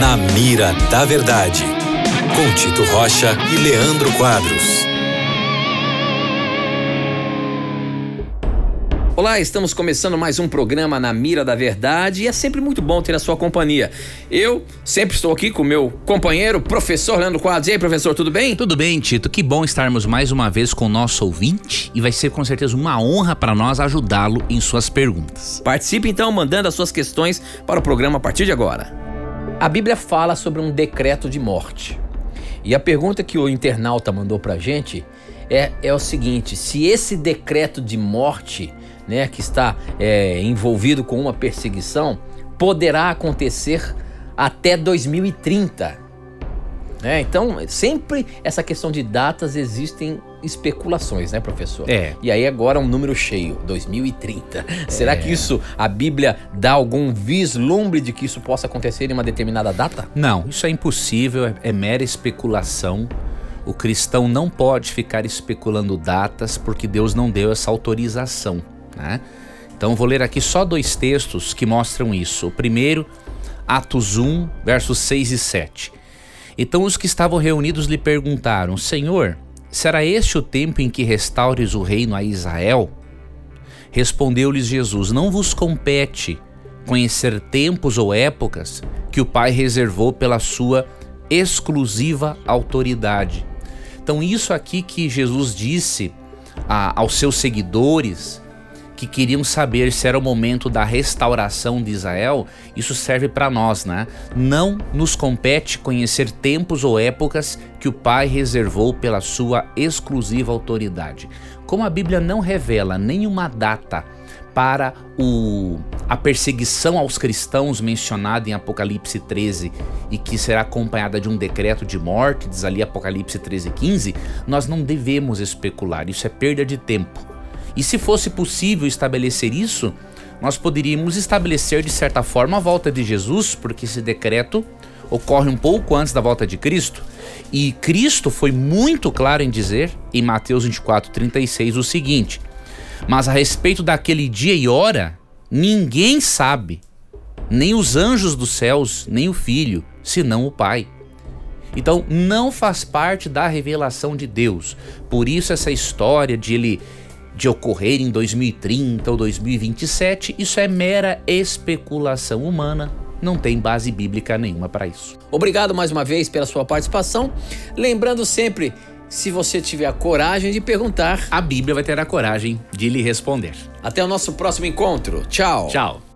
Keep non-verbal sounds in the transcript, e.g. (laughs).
Na Mira da Verdade, com Tito Rocha e Leandro Quadros. Olá, estamos começando mais um programa na Mira da Verdade e é sempre muito bom ter a sua companhia. Eu sempre estou aqui com o meu companheiro, professor Leandro Quadros. E aí, professor, tudo bem? Tudo bem, Tito. Que bom estarmos mais uma vez com o nosso ouvinte e vai ser com certeza uma honra para nós ajudá-lo em suas perguntas. Participe então mandando as suas questões para o programa a partir de agora. A Bíblia fala sobre um decreto de morte. E a pergunta que o internauta mandou pra gente é, é o seguinte: se esse decreto de morte né, que está é, envolvido com uma perseguição, poderá acontecer até 2030. É, então, sempre essa questão de datas existem especulações, né, professor? É. E aí agora um número cheio, 2030. (laughs) Será que isso a Bíblia dá algum vislumbre de que isso possa acontecer em uma determinada data? Não, isso é impossível, é, é mera especulação. O cristão não pode ficar especulando datas porque Deus não deu essa autorização. Né? Então vou ler aqui só dois textos que mostram isso. O primeiro, Atos 1, versos 6 e 7. Então os que estavam reunidos lhe perguntaram: Senhor, será este o tempo em que restaures o reino a Israel? Respondeu-lhes Jesus: Não vos compete conhecer tempos ou épocas que o Pai reservou pela sua exclusiva autoridade. Então, isso aqui que Jesus disse a, aos seus seguidores, que queriam saber se era o momento da restauração de Israel, isso serve para nós, né? Não nos compete conhecer tempos ou épocas que o Pai reservou pela sua exclusiva autoridade. Como a Bíblia não revela nenhuma data para o, a perseguição aos cristãos mencionada em Apocalipse 13 e que será acompanhada de um decreto de morte, diz ali Apocalipse 13, 15, nós não devemos especular, isso é perda de tempo. E se fosse possível estabelecer isso, nós poderíamos estabelecer de certa forma a volta de Jesus, porque esse decreto ocorre um pouco antes da volta de Cristo. E Cristo foi muito claro em dizer, em Mateus 24, 36, o seguinte: Mas a respeito daquele dia e hora, ninguém sabe, nem os anjos dos céus, nem o Filho, senão o Pai. Então não faz parte da revelação de Deus. Por isso essa história de ele de ocorrer em 2030 ou 2027, isso é mera especulação humana, não tem base bíblica nenhuma para isso. Obrigado mais uma vez pela sua participação. Lembrando sempre, se você tiver a coragem de perguntar, a Bíblia vai ter a coragem de lhe responder. Até o nosso próximo encontro. Tchau. Tchau.